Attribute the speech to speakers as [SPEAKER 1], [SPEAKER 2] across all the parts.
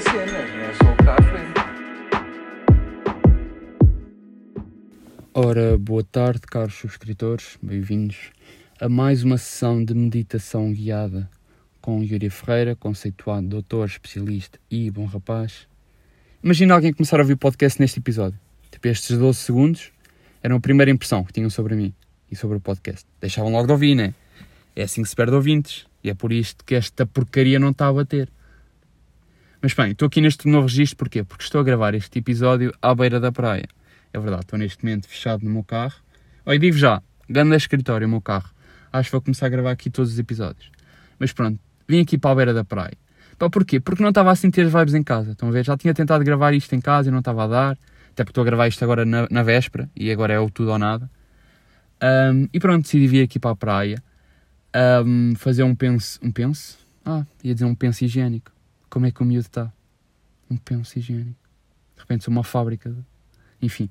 [SPEAKER 1] cenas, não é.
[SPEAKER 2] Ora, boa tarde, caros subscritores, bem-vindos a mais uma sessão de meditação guiada com Yuri Ferreira, conceituado doutor, especialista e bom rapaz. Imagina alguém começar a ouvir o podcast neste episódio. Tipo, estes 12 segundos eram a primeira impressão que tinham sobre mim e sobre o podcast. Deixavam logo de ouvir, né? É assim que se perde ouvintes. E é por isto que esta porcaria não está a bater. Mas bem, estou aqui neste novo registro porquê? Porque estou a gravar este episódio à beira da praia. É verdade, estou neste momento fechado no meu carro. Olha, digo já, grande escritório o meu carro. Acho que vou começar a gravar aqui todos os episódios. Mas pronto, vim aqui para a beira da praia. Pá, porquê? Porque não estava a sentir as vibes em casa. Estão a ver? Já tinha tentado gravar isto em casa e não estava a dar. Até porque estou a gravar isto agora na, na véspera e agora é o tudo ou nada. Um, e pronto, decidi vir aqui para a praia um, fazer um penso. Um penso? Ah, ia dizer um penso higiênico. Como é que o miúdo está? Um penso higiênico. De repente sou uma fábrica. De... Enfim,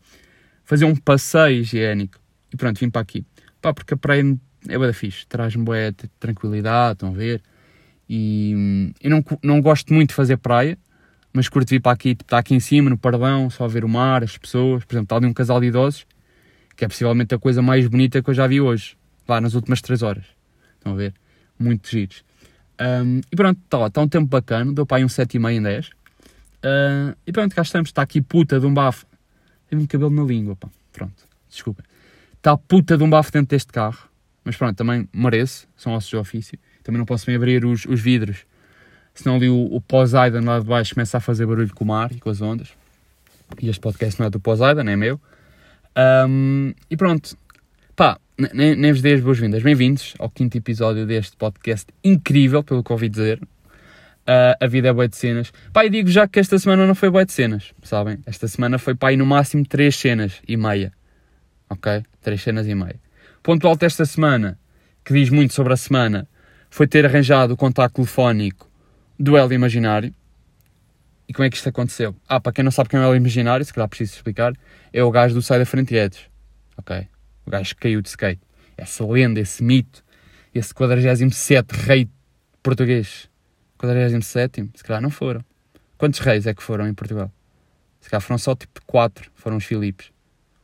[SPEAKER 2] fazer um passeio higiênico. E pronto, vim para aqui. Pá, porque a praia é bem fixe. Traz-me boa tranquilidade, estão a ver? E eu não, não gosto muito de fazer praia, mas curto vir para aqui, tipo, estar aqui em cima, no Pardão, só ver o mar, as pessoas. Por exemplo, está ali um casal de idosos, que é possivelmente a coisa mais bonita que eu já vi hoje, lá nas últimas 3 horas. Estão a ver? Muito giros. Um, e pronto, está lá, está um tempo bacana, deu para aí um 7,5 em 10. Uh, e pronto, cá estamos, está aqui puta de um bafo. Tenho cabelo na língua, pá. Pronto, desculpa. Está puta de um bafo dentro deste carro. Mas pronto, também mereço, são ossos de ofício. Também não posso bem abrir os, os vidros, senão ali o, o Poseidon lá de baixo começa a fazer barulho com o mar e com as ondas. E este podcast não é do Poseidon, é meu. Um, e pronto, pá, nem, nem vos dei as boas-vindas. Bem-vindos ao quinto episódio deste podcast incrível, pelo que ouvi dizer. Uh, a vida é boa de cenas. E digo já que esta semana não foi boa de cenas, sabem? Esta semana foi, e no máximo três cenas e meia. Ok? Três cenas e meia. Ponto alto esta semana, que diz muito sobre a semana, foi ter arranjado o contacto telefónico do Hélio Imaginário. E como é que isto aconteceu? Ah, para quem não sabe quem é o Hélio Imaginário, se calhar preciso explicar, é o gajo do Sai da Frente Edges. Ok? O gajo caiu de skate. Essa lenda, esse mito, esse 47 rei português. 47? Se calhar não foram. Quantos reis é que foram em Portugal? Se calhar foram só tipo 4, foram os Filipes.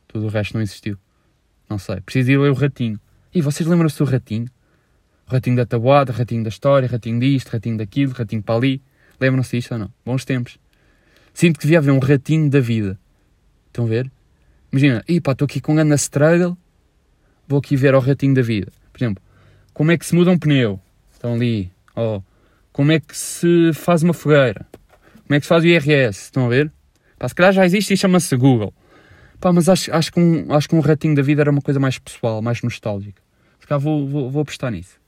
[SPEAKER 2] Tudo o resto não existiu. Não sei. Preciso ir ler o ratinho. E vocês lembram-se do ratinho? O ratinho da tabuada, ratinho da história, ratinho disto, ratinho daquilo, ratinho para ali. Lembram-se disto ou não? Bons tempos. Sinto que devia haver um ratinho da vida. Estão a ver? Imagina, e pá, estou aqui com um grande struggle, vou aqui ver ao ratinho da vida. Por exemplo, como é que se muda um pneu? Estão ali. Oh, como é que se faz uma fogueira? Como é que se faz o IRS? Estão a ver? Pá, se calhar já existe e chama-se Google. Pá, mas acho, acho, que um, acho que um ratinho da vida era uma coisa mais pessoal, mais nostálgica. Se calhar vou, vou, vou apostar nisso.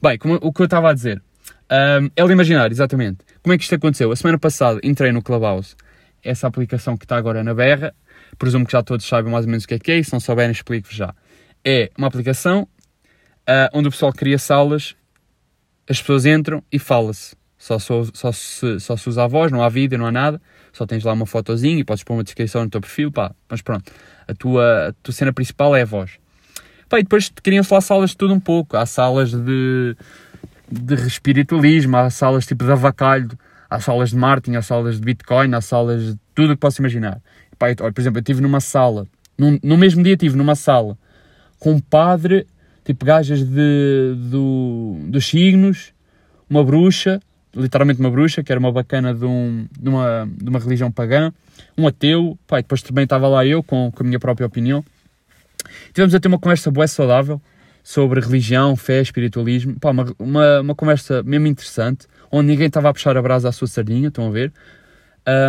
[SPEAKER 2] Bem, como, o que eu estava a dizer. Um, ela imaginar, exatamente. Como é que isto aconteceu? A semana passada entrei no Clubhouse, essa aplicação que está agora na berra. Presumo que já todos sabem mais ou menos o que é que é, e se não souberem, explico-vos já. É uma aplicação uh, onde o pessoal cria salas, as pessoas entram e fala-se. Só, só, só, se, só se usa a voz, não há vídeo, não há nada. Só tens lá uma fotozinha e podes pôr uma descrição no teu perfil, pá. Mas pronto, a tua, a tua cena principal é a voz. Pá, e depois criam-se lá salas de tudo um pouco. Há salas de, de espiritualismo, há salas tipo de avacalho, há salas de marketing, há salas de bitcoin, há salas de tudo o que posso imaginar. Pá, olha, por exemplo, eu estive numa sala, num, no mesmo dia estive numa sala com um padre, tipo gajas de, do, dos signos, uma bruxa, literalmente uma bruxa, que era uma bacana de, um, de, uma, de uma religião pagã, um ateu, pá, depois também estava lá eu com, com a minha própria opinião. Tivemos a ter uma conversa boa saudável sobre religião, fé, espiritualismo, pá, uma, uma, uma conversa mesmo interessante, onde ninguém estava a puxar a brasa à sua sardinha, estão a ver?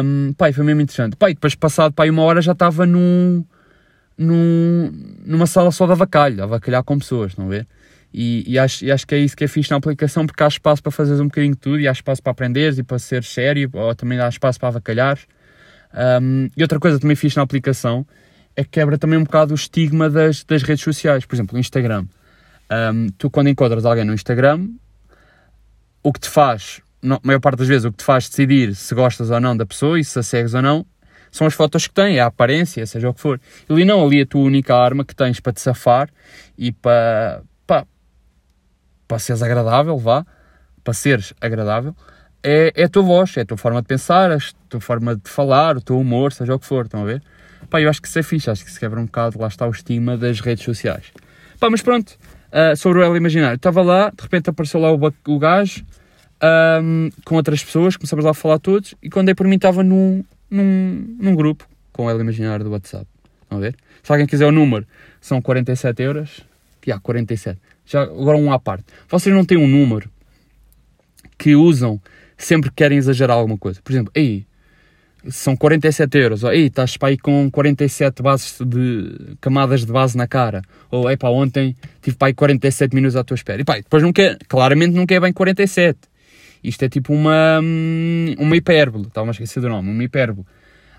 [SPEAKER 2] Um, pá, foi mesmo interessante. Pá, depois passado pá, uma hora já estava num, num, numa sala só de avacalho, avacalhar com pessoas, a ver? E, e, acho, e acho que é isso que é fixe na aplicação, porque há espaço para fazeres um bocadinho de tudo, e há espaço para aprenderes e para ser sério, ou também há espaço para avacalhar. Um, e outra coisa também fixe na aplicação é que quebra também um bocado o estigma das, das redes sociais. Por exemplo, o Instagram. Um, tu, quando encontras alguém no Instagram, o que te faz, a maior parte das vezes, o que te faz decidir se gostas ou não da pessoa e se a segues ou não, são as fotos que tem, é a aparência, seja o que for. Ali não, ali a tua única arma que tens para te safar e para, para, para seres agradável, vá, para seres agradável, é, é a tua voz, é a tua forma de pensar, a tua forma de falar, o teu humor, seja o que for, estão a ver? Pá, eu acho que isso é fixe, acho que se quebra um bocado, lá está o estigma das redes sociais. Pá, mas pronto, uh, sobre o ela imaginário. Estava lá, de repente apareceu lá o, o gajo, um, com outras pessoas, começamos lá a falar todos, e quando é por mim estava num, num, num grupo com ela imaginário do WhatsApp. Estão a ver? Se alguém quiser o número, são 47 euros. Há 47. Já, agora um à parte. Vocês não têm um número que usam sempre que querem exagerar alguma coisa. Por exemplo, aí são 47 euros. Ou aí estás para aí com 47 bases de camadas de base na cara. Ou aí para ontem tive para aí 47 minutos à tua espera. E pá, depois não quer, claramente não quer bem 47. Isto é tipo uma, hum, uma hipérbole. Estava a esquecer do nome, uma hipérbole.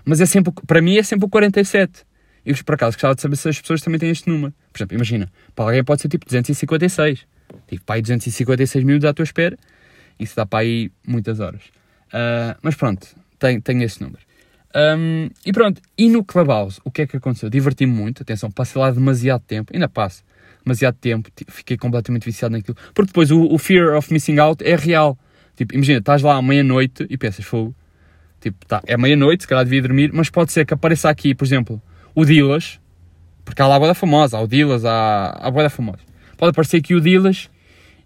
[SPEAKER 2] Mas é sempre, para mim é sempre o 47. E por acaso gostava de saber se as pessoas também têm este número. Por exemplo, imagina, para alguém pode ser tipo 256. Tipo, para aí 256 minutos à tua espera isso dá para aí muitas horas. Uh, mas pronto, tenho, tenho esse número. Um, e pronto, e no Clubhouse, o que é que aconteceu? Diverti-me muito, atenção, passei lá demasiado tempo, ainda passo demasiado tempo, fiquei completamente viciado naquilo. Porque depois o, o fear of missing out é real. Tipo, imagina, estás lá à meia-noite e pensas, fogo, tipo, tá, é meia-noite, se calhar devia dormir, mas pode ser que apareça aqui, por exemplo, o Dilas, porque há lá a boda famosa, há o Dilas, há a boda famosa. Pode aparecer aqui o Dilas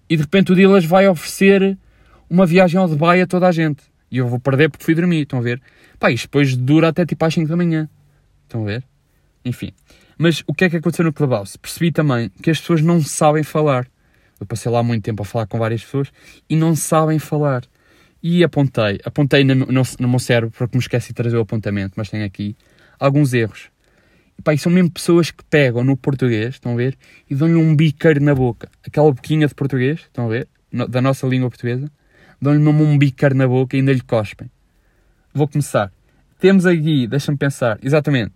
[SPEAKER 2] e de repente o Dilas vai oferecer uma viagem ao Dubai a toda a gente. E eu vou perder porque fui dormir, estão a ver? Pá, isto depois dura até tipo às 5 da manhã. Estão a ver? Enfim. Mas o que é que aconteceu no Clubhouse? Percebi também que as pessoas não sabem falar. Eu passei lá muito tempo a falar com várias pessoas e não sabem falar. E apontei, apontei no, no, no meu cérebro, porque me esqueci de trazer o apontamento, mas tenho aqui alguns erros. E pá, são mesmo pessoas que pegam no português, estão a ver? E dão-lhe um biqueiro na boca. Aquela boquinha de português, estão a ver? No, da nossa língua portuguesa dão-lhe mesmo um bicar na boca e ainda lhe cospem. Vou começar. Temos aqui, deixa-me pensar, exatamente,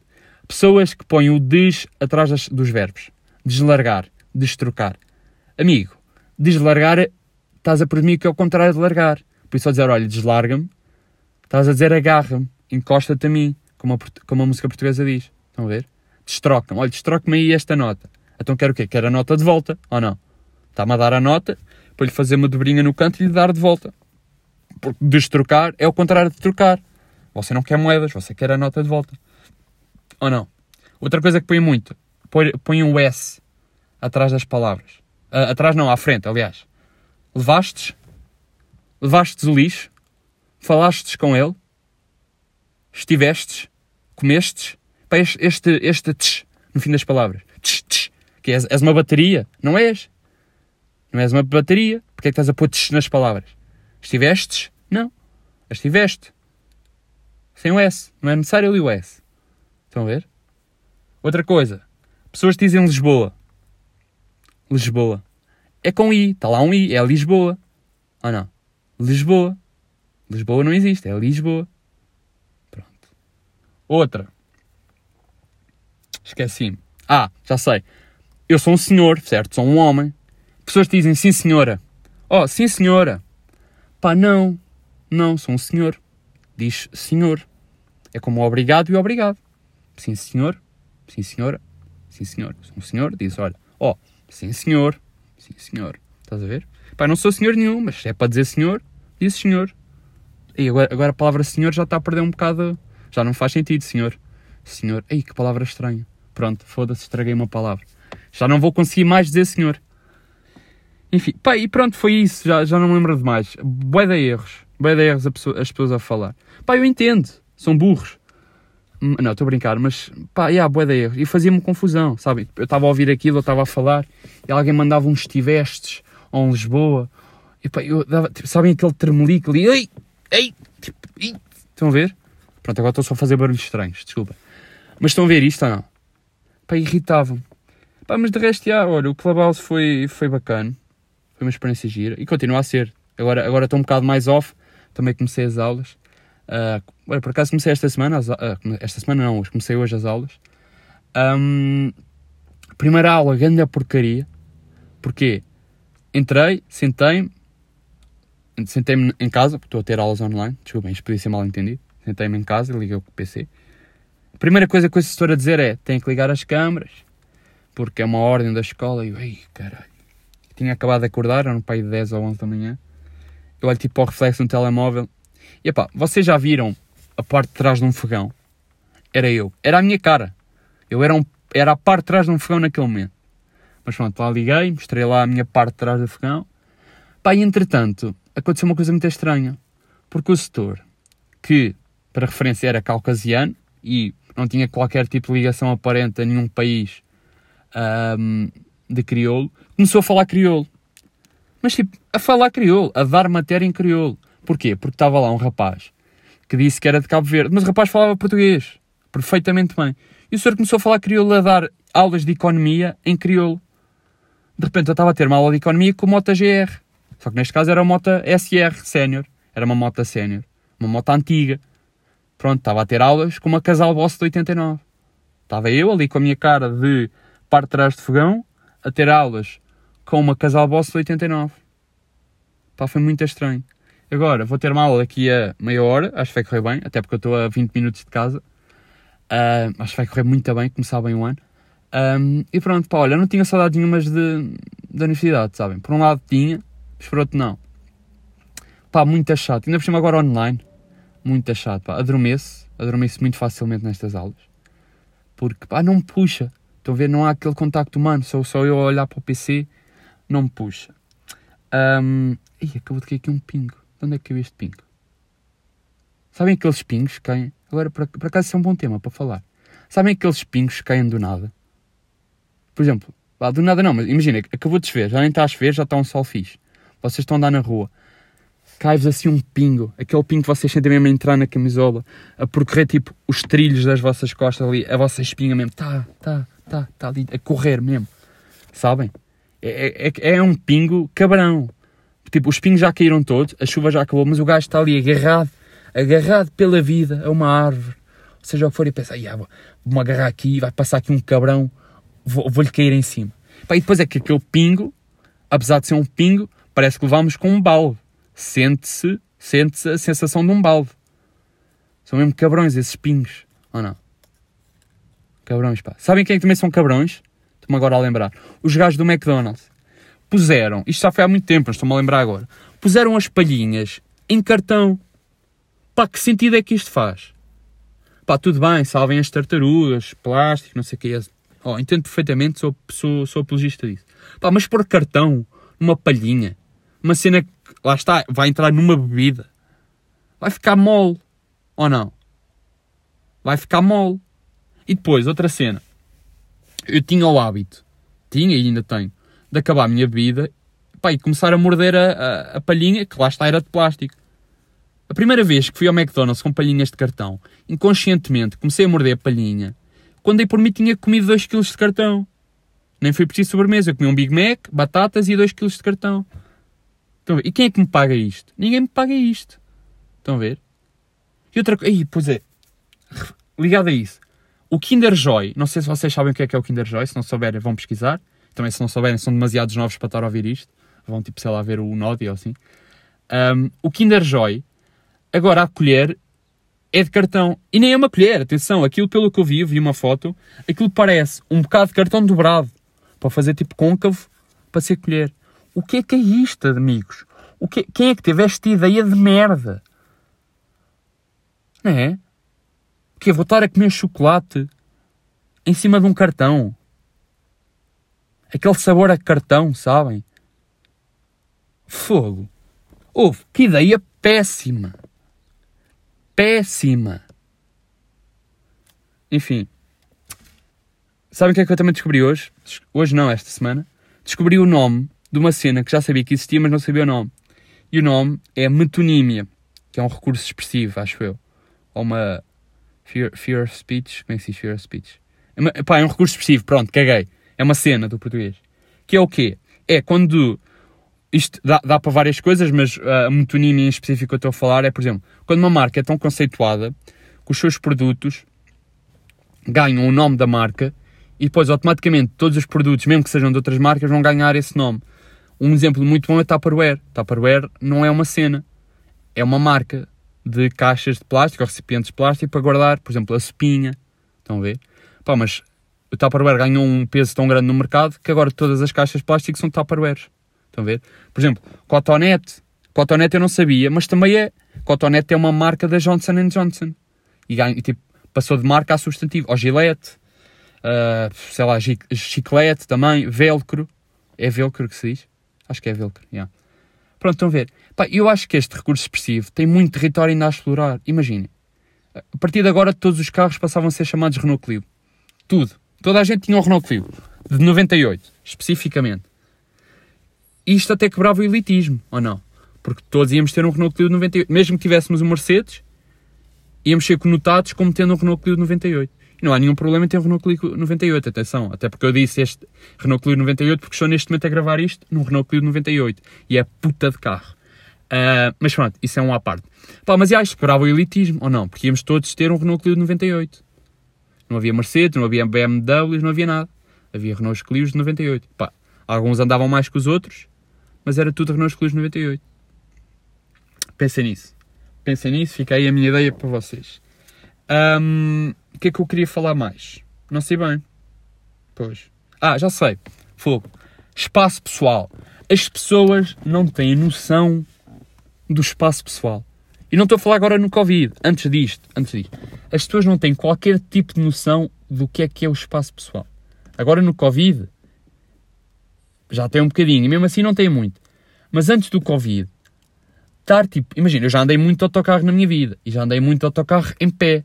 [SPEAKER 2] pessoas que põem o des atrás das, dos verbos. Deslargar, destrocar. Amigo, deslargar, estás a presumir que é o contrário de largar. Por isso, ao dizer, olha, deslarga-me, estás a dizer agarra-me, encosta-te a mim, como a, como a música portuguesa diz. Estão a ver? Destroca-me. Olha, destroca-me aí esta nota. Então quero o quê? Quero a nota de volta, ou não? Está-me a dar a nota, para lhe fazer uma dobrinha no canto e lhe dar de volta. Porque destrocar é o contrário de trocar. Você não quer moedas, você quer a nota de volta. Ou não? Outra coisa que põe muito, põe um S atrás das palavras. Uh, atrás não, à frente, aliás. Levastes? Levastes o lixo? Falastes com ele? Estivestes? Comestes? Pá, este, este, este tch, no fim das palavras. Tch, tch, que és, és uma bateria. Não és? Não és uma bateria. Porque é que estás a pôr nas palavras? Estivestes? Não. Estiveste. Sem o S. Não é necessário ali o S. Estão a ver? Outra coisa. Pessoas dizem Lisboa. Lisboa. É com I. Está lá um I. É Lisboa. Ou não? Lisboa. Lisboa não existe. É Lisboa. Pronto. Outra. Esqueci-me. Ah, já sei. Eu sou um senhor, certo? Sou um homem. Pessoas dizem sim senhora. Oh, sim senhora. Pá, não. Não, sou um senhor. Diz senhor. É como obrigado e obrigado. Sim senhor. Sim senhora. Sim senhor. Sou um senhor. Diz, olha. Oh, sim senhor. Sim senhor. Estás a ver? Pá, não sou senhor nenhum, mas é para dizer senhor, diz senhor. E agora, agora a palavra senhor já está a perder um bocado. Já não faz sentido, senhor. Senhor. Ei, que palavra estranha. Pronto, foda-se, estraguei uma palavra. Já não vou conseguir mais dizer senhor. Enfim, pá, e pronto, foi isso, já, já não me lembro de mais. Boé de erros, boé de erros pessoa, as pessoas a falar. Pá, eu entendo, são burros. Hum, não, estou a brincar, mas pá, yeah, de erros. E fazia-me confusão, sabe? Eu estava a ouvir aquilo, eu estava a falar, e alguém mandava uns estivestes, ou um Lisboa, e pá, eu dava, tipo, sabem aquele tremelico ali, ei, ei, tipo, ei, estão a ver? Pronto, agora estou só a fazer barulhos estranhos, desculpa. Mas estão a ver isto ou não? Pá, irritava-me. Pá, mas de resto, já, olha, o Clubhouse foi, foi bacana. Foi uma experiência gira e continua a ser. Agora, agora estou um bocado mais off, também comecei as aulas. Uh, por acaso comecei esta semana, as, uh, esta semana não, comecei hoje as aulas. Um, primeira aula, grande porcaria. Porquê? Entrei, sentei-me, sentei-me em casa, porque estou a ter aulas online, desculpem, isto podia ser mal entendido. Sentei-me em casa, liguei o PC. A primeira coisa que o assessor a dizer é: tem que ligar as câmaras, porque é uma ordem da escola. E eu, ei, caralho tinha acabado de acordar, era um pai de 10 ou 11 da manhã. eu olho tipo o reflexo no telemóvel. E pá, vocês já viram a parte de trás de um fogão? Era eu. Era a minha cara. Eu era, um, era a parte de trás de um fogão naquele momento. Mas pronto, lá liguei, mostrei lá a minha parte de trás do fogão. Pá, e entretanto, aconteceu uma coisa muito estranha. Porque o setor, que para referência era caucasiano e não tinha qualquer tipo de ligação aparente a nenhum país um, de crioulo, começou a falar crioulo. Mas tipo, a falar crioulo, a dar matéria em crioulo. Porquê? Porque estava lá um rapaz que disse que era de Cabo Verde, mas o rapaz falava português perfeitamente bem. E o senhor começou a falar crioulo, a dar aulas de economia em crioulo. De repente eu estava a ter uma aula de economia com moto GR. Só que neste caso era uma moto SR Sénior. Era uma moto sénior. Uma moto antiga. Pronto, estava a ter aulas com uma casal Boss de 89. Estava eu ali com a minha cara de parte de trás de fogão a ter aulas com uma casal Boss de 89. Pá, foi muito estranho. Agora, vou ter uma aula daqui a meia hora, acho que vai correr bem, até porque eu estou a 20 minutos de casa. Uh, acho que vai correr muito bem, começar bem o ano. Um, e pronto, pá, olha, não tinha saudades nenhumas de, da universidade, sabem? Por um lado tinha, mas por outro não. Pá, muito chato. Ainda por cima agora online. Muito chato, pá. Adormeço, adormeço muito facilmente nestas aulas. Porque, pá, não me puxa. Estão a ver? Não há aquele contacto humano. Sou só eu a olhar para o PC, não me puxa. Um, ih, acabou de cair aqui um pingo. De onde é que caiu este pingo? Sabem aqueles pingos que caem? Agora, por acaso, isso é um bom tema para falar. Sabem aqueles pingos que caem do nada? Por exemplo, lá, do nada não, mas imagina, acabou de chover, já nem está a chover, já está um sol fixe. Vocês estão a andar na rua. Cai-vos assim um pingo, aquele pingo que vocês sentem mesmo a entrar na camisola, a percorrer tipo os trilhos das vossas costas ali, a vossa espinha mesmo, tá, tá, tá, tá ali, a correr mesmo. Sabem? É, é, é um pingo cabrão. Tipo, os pingos já caíram todos, a chuva já acabou, mas o gajo está ali agarrado, agarrado pela vida a uma árvore. Ou seja, o que for, e pensa, ah, vou-me agarrar aqui, vai passar aqui um cabrão, vou-lhe vou cair em cima. Pá, e depois é que aquele pingo, apesar de ser um pingo, parece que levamos com um balde. Sente-se sente a sensação de um balde. São mesmo cabrões esses pingos, ou não? Cabrões, pá. Sabem quem é que também são cabrões? Estou-me agora a lembrar. Os gajos do McDonald's puseram, isto já foi há muito tempo, estou-me a lembrar agora, puseram as palhinhas em cartão. Pá, que sentido é que isto faz? Pá, tudo bem, salvem as tartarugas, plástico, não sei o que é. Oh, entendo perfeitamente, sou, sou, sou apologista disso. Pá, mas pôr cartão numa palhinha, uma cena que, lá está, vai entrar numa bebida, vai ficar mole, ou não? Vai ficar mole. E depois, outra cena. Eu tinha o hábito, tinha e ainda tenho, de acabar a minha bebida pá, e começar a morder a, a, a palhinha, que lá está era de plástico. A primeira vez que fui ao McDonald's com palhinhas de cartão, inconscientemente comecei a morder a palhinha. Quando dei por mim tinha comido 2 kg de cartão. Nem foi preciso sobremesa. Eu comi um Big Mac, batatas e 2 kg de cartão. Estão a ver? E quem é que me paga isto? Ninguém me paga isto. Estão a ver? E outra coisa. Pois é. Ligado a isso. O Kinder Joy. Não sei se vocês sabem o que é que é o Kinder Joy. Se não souberem, vão pesquisar. Também, se não souberem, são demasiados novos para estar a ouvir isto. Vão, tipo, sei lá, ver o Nodi ou assim. Um, o Kinder Joy, agora a colher é de cartão. E nem é uma colher, atenção. Aquilo, pelo que eu vi, eu vi uma foto, aquilo parece um bocado de cartão dobrado. Para fazer tipo côncavo, para ser colher. O que é que é isto, amigos? O que, quem é que teve esta ideia de merda? Não é? Que vou estar a comer chocolate em cima de um cartão. Aquele sabor a cartão, sabem? Fogo. Houve, que ideia péssima. Péssima. Enfim. Sabem o que é que eu também descobri hoje? Hoje não, esta semana. Descobri o nome de uma cena que já sabia que existia, mas não sabia o nome. E o nome é metonímia, que é um recurso expressivo, acho eu. Ou uma fear, fear of speech. Como é que se diz fear of speech? É, pá, é um recurso expressivo, pronto, caguei. É uma cena do português. Que é o quê? É quando. Isto dá, dá para várias coisas, mas uh, a metonímia em específico que eu estou a falar é, por exemplo, quando uma marca é tão conceituada que os seus produtos ganham o nome da marca e depois automaticamente todos os produtos, mesmo que sejam de outras marcas, vão ganhar esse nome. Um exemplo muito bom é Tupperware. Tupperware não é uma cena, é uma marca de caixas de plástico ou recipientes de plástico para guardar, por exemplo, a espinha. Estão a ver? Pá, mas o Tupperware ganhou um peso tão grande no mercado que agora todas as caixas de plástico são Tupperwares. Estão a ver? Por exemplo, Cotonete Cotonete eu não sabia, mas também é. Cotonete é uma marca da Johnson Johnson. E, e tipo, passou de marca a substantivo. Ou Gillette, uh, sei lá, chiclete também, velcro. É velcro que se diz? Acho que é velcro, yeah. Pronto, estão a ver. Pá, eu acho que este recurso expressivo tem muito território ainda a explorar. Imaginem. A partir de agora, todos os carros passavam a ser chamados Renault Clio. Tudo. Toda a gente tinha um Renault Clio. De 98, especificamente. Isto até quebrava o elitismo, ou não? Porque todos íamos ter um Renault Clio de 98. Mesmo que tivéssemos um Mercedes, íamos ser conotados como tendo um Renault Clio de 98. E não há nenhum problema em ter um Renault Clio 98, atenção. Até porque eu disse este Renault Clio 98 porque estou neste momento a gravar isto num Renault Clio 98. E é puta de carro. Uh, mas pronto, isso é um à parte. Pá, mas já isto quebrava o elitismo, ou não? Porque íamos todos ter um Renault Clio de 98. Não havia Mercedes, não havia BMWs, não havia nada. Havia Renault Clios de 98. Pá, alguns andavam mais que os outros, mas era tudo Renault Clios de 98. Pensem nisso. Pensem nisso, fica aí a minha ideia para vocês. Um, o que é que eu queria falar mais? Não sei bem. Pois. Ah, já sei. Fogo. Espaço pessoal. As pessoas não têm noção do espaço pessoal. E não estou a falar agora no Covid, antes disto, antes disto. As pessoas não têm qualquer tipo de noção do que é que é o espaço pessoal. Agora no Covid, já tem um bocadinho, e mesmo assim não tem muito. Mas antes do Covid, estar tipo, imagina, eu já andei muito de autocarro na minha vida, e já andei muito de autocarro em pé.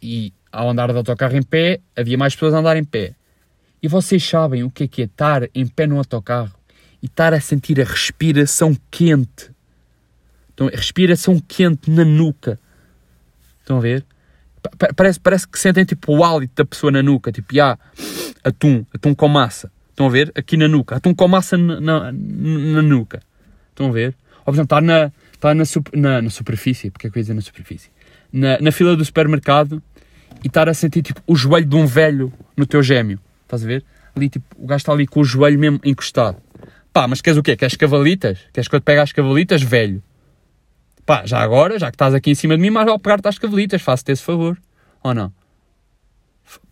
[SPEAKER 2] E ao andar de autocarro em pé, havia mais pessoas a andar em pé. E vocês sabem o que é que é estar em pé no autocarro e estar a sentir a respiração quente então, respiração quente na nuca. Estão a ver? Parece, parece que sentem tipo o hálito da pessoa na nuca, tipo, ah, atum, atum com massa. Estão a ver? Aqui na nuca, atum com massa na, na, na nuca. Estão a ver? Ou, por exemplo, está na, está na, na, na superfície, porque é dizer na superfície? Na, na fila do supermercado e estar a sentir tipo o joelho de um velho no teu gêmeo. Estás a ver? Ali, tipo, o gajo está ali com o joelho mesmo encostado. Pá, mas queres o quê? Queres cavalitas? Queres que eu te pegue as cavalitas, velho? Pá, já agora, já que estás aqui em cima de mim, mais vale pegar-te às cavalitas, faço-te esse favor. Ou não?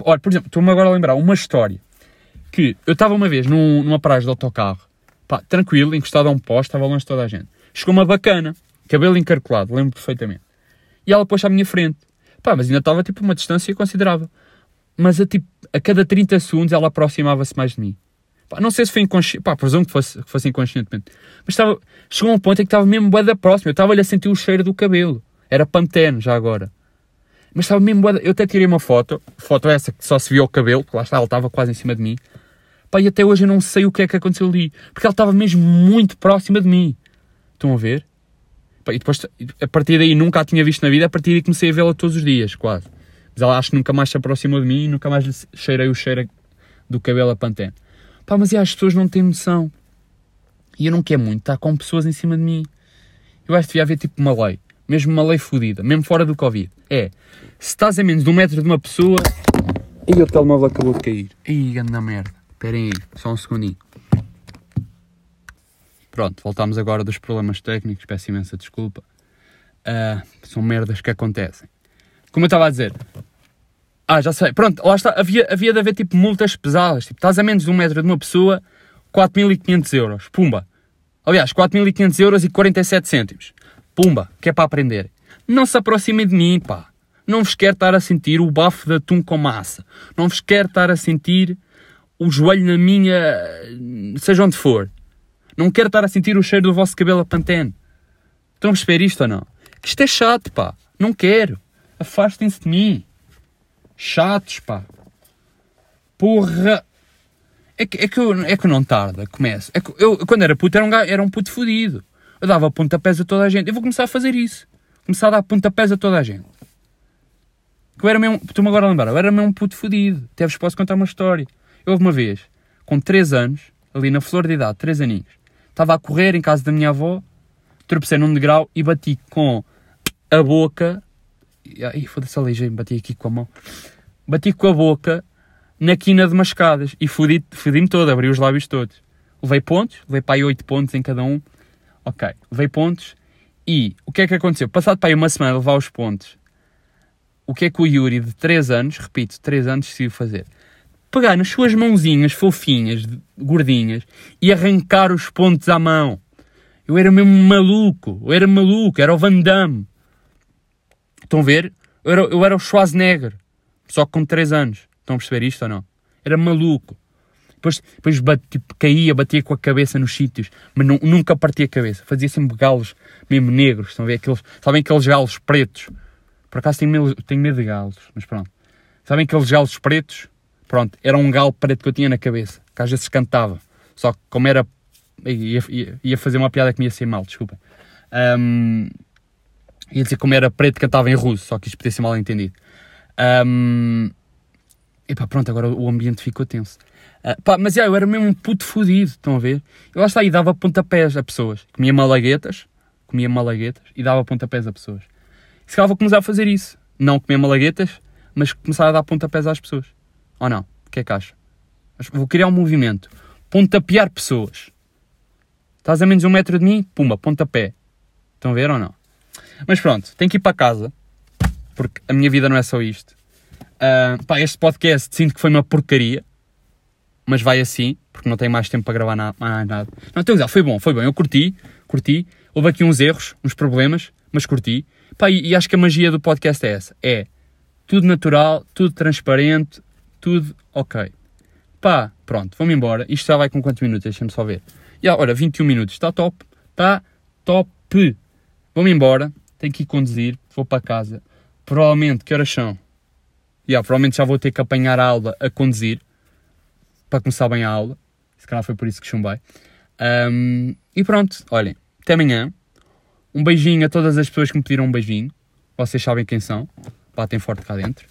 [SPEAKER 2] Olha, por exemplo, estou-me agora a lembrar uma história que eu estava uma vez num, numa paragem de autocarro, pá, tranquilo, encostado a um poste, estava longe de toda a gente. Chegou uma bacana, cabelo encarcolado, lembro perfeitamente. E ela pôs à minha frente. Pá, mas ainda estava tipo uma distância considerável. Mas a, tipo, a cada 30 segundos ela aproximava-se mais de mim. Pá, não sei se foi inconsciente, pá, presumo que fosse, que fosse inconscientemente. Mas estava, chegou a um ponto em que estava mesmo bué da próxima. Eu estava-lhe a sentir o cheiro do cabelo. Era pantene já agora. Mas estava mesmo bué. Eu até tirei uma foto, foto essa que só se viu o cabelo, porque lá está, ela estava quase em cima de mim. Pá, e até hoje eu não sei o que é que aconteceu ali. Porque ela estava mesmo muito próxima de mim. Estão a ver? Pá, e depois, a partir daí, nunca a tinha visto na vida. A partir daí comecei a vê-la todos os dias, quase. Mas ela acho que nunca mais se aproximou de mim e nunca mais cheirei o cheiro do cabelo a pantene. Pá, mas e as pessoas não têm noção. E eu não quero muito estar com pessoas em cima de mim. Eu acho que devia haver tipo uma lei. Mesmo uma lei fodida. Mesmo fora do Covid. É, se estás a menos de um metro de uma pessoa... E o telemóvel acabou de cair. Ih, anda merda. Esperem aí, só um segundinho. Pronto, voltamos agora dos problemas técnicos. Peço imensa desculpa. Uh, são merdas que acontecem. Como eu estava a dizer, ah, já sei. Pronto, lá está. Havia, havia de haver tipo multas pesadas. Tipo, estás a menos de um metro de uma pessoa, 4.500 euros. Pumba. Aliás, 4.500 euros e 47 cêntimos. Pumba, que é para aprender. Não se aproximem de mim, pá. Não vos quero estar a sentir o bafo de atum com massa. Não vos quero estar a sentir o joelho na minha. seja onde for. Não quero estar a sentir o cheiro do vosso cabelo a pantene. Estão a perceber isto ou não? Que isto é chato, pá. Não quero. Afastem-se de mim. Chatos, pá. Porra. É que, é que, eu, é que não tarda, começa. É que eu, quando era puto, era um, era um puto fodido. Eu dava pontapés a toda a gente. Eu vou começar a fazer isso. Começar a dar pontapés a toda a gente. Que eu era mesmo. Estou-me agora a lembrar. Eu era mesmo um puto fodido. Até vos posso contar uma história. Eu houve uma vez, com 3 anos, ali na flor de idade, 3 aninhos, estava a correr em casa da minha avó, tropecei num degrau e bati com a boca Ai, foda-se, aleijei-me, bati aqui com a mão. Bati com a boca na quina de mascadas e fodi-me fodi todo, abri os lábios todos. Levei pontos, levei para aí 8 pontos em cada um. Ok, levei pontos e o que é que aconteceu? Passado para aí uma semana levar os pontos, o que é que o Yuri de 3 anos, repito, 3 anos decidiu fazer? Pegar nas suas mãozinhas fofinhas, gordinhas, e arrancar os pontos à mão. Eu era mesmo maluco. Eu era maluco. Era o Van Damme. Estão a ver? Eu era, eu era o Schwarzenegger. Só com 3 anos. Estão a perceber isto ou não? Era maluco. Depois, depois tipo, caía, batia com a cabeça nos sítios, mas nu- nunca partia a cabeça. Fazia sempre galos mesmo negros. Estão a ver? Aqueles, sabem aqueles galos pretos? Por acaso tenho tenho medo de galos, mas pronto. Sabem aqueles galos pretos? Pronto, era um galo preto que eu tinha na cabeça, que às vezes cantava. Só que como era. ia, ia, ia fazer uma piada que me ia ser mal, desculpa. Ahm, ia dizer como era preto cantava em russo, só que isto podia ser mal entendido. Ahm, epá, pronto, agora o ambiente ficou tenso. Ah, pá, mas já, eu era mesmo um puto fodido, estão a ver? Eu lá está e dava pontapés a pessoas. Comia malaguetas, comia malaguetas e dava pontapés a pessoas. E se calhar vou começar a fazer isso. Não comer malaguetas, mas começar a dar pontapés às pessoas. Ou não? O que é que acha? Vou criar um movimento. Pontapear pessoas. Estás a menos um metro de mim? Pumba, pontapé. Estão a ver ou não? Mas pronto, tenho que ir para casa. Porque a minha vida não é só isto. Ah, pá, este podcast sinto que foi uma porcaria. Mas vai assim, porque não tenho mais tempo para gravar na- nada. Não, estou a dizer, foi bom, foi bom. Eu curti, curti. Houve aqui uns erros, uns problemas, mas curti. Pá, e, e acho que a magia do podcast é essa. É tudo natural, tudo transparente, tudo ok. Pá, pronto, vamos embora. Isto já vai com quantos minutos? Deixa-me só ver. Já, ora, 21 minutos. Está top. Está top. Vou-me embora. Tenho que ir conduzir. Vou para casa. Provavelmente, que horas são? Já, provavelmente já vou ter que apanhar a aula a conduzir. Para começar bem a aula. Se calhar foi por isso que chumbei. Ahm, e pronto, olhem. Até amanhã. Um beijinho a todas as pessoas que me pediram um beijinho. Vocês sabem quem são. Batem forte cá dentro.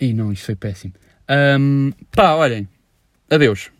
[SPEAKER 2] Ih, não, isto foi péssimo. Ahm, pá, olhem. Adeus.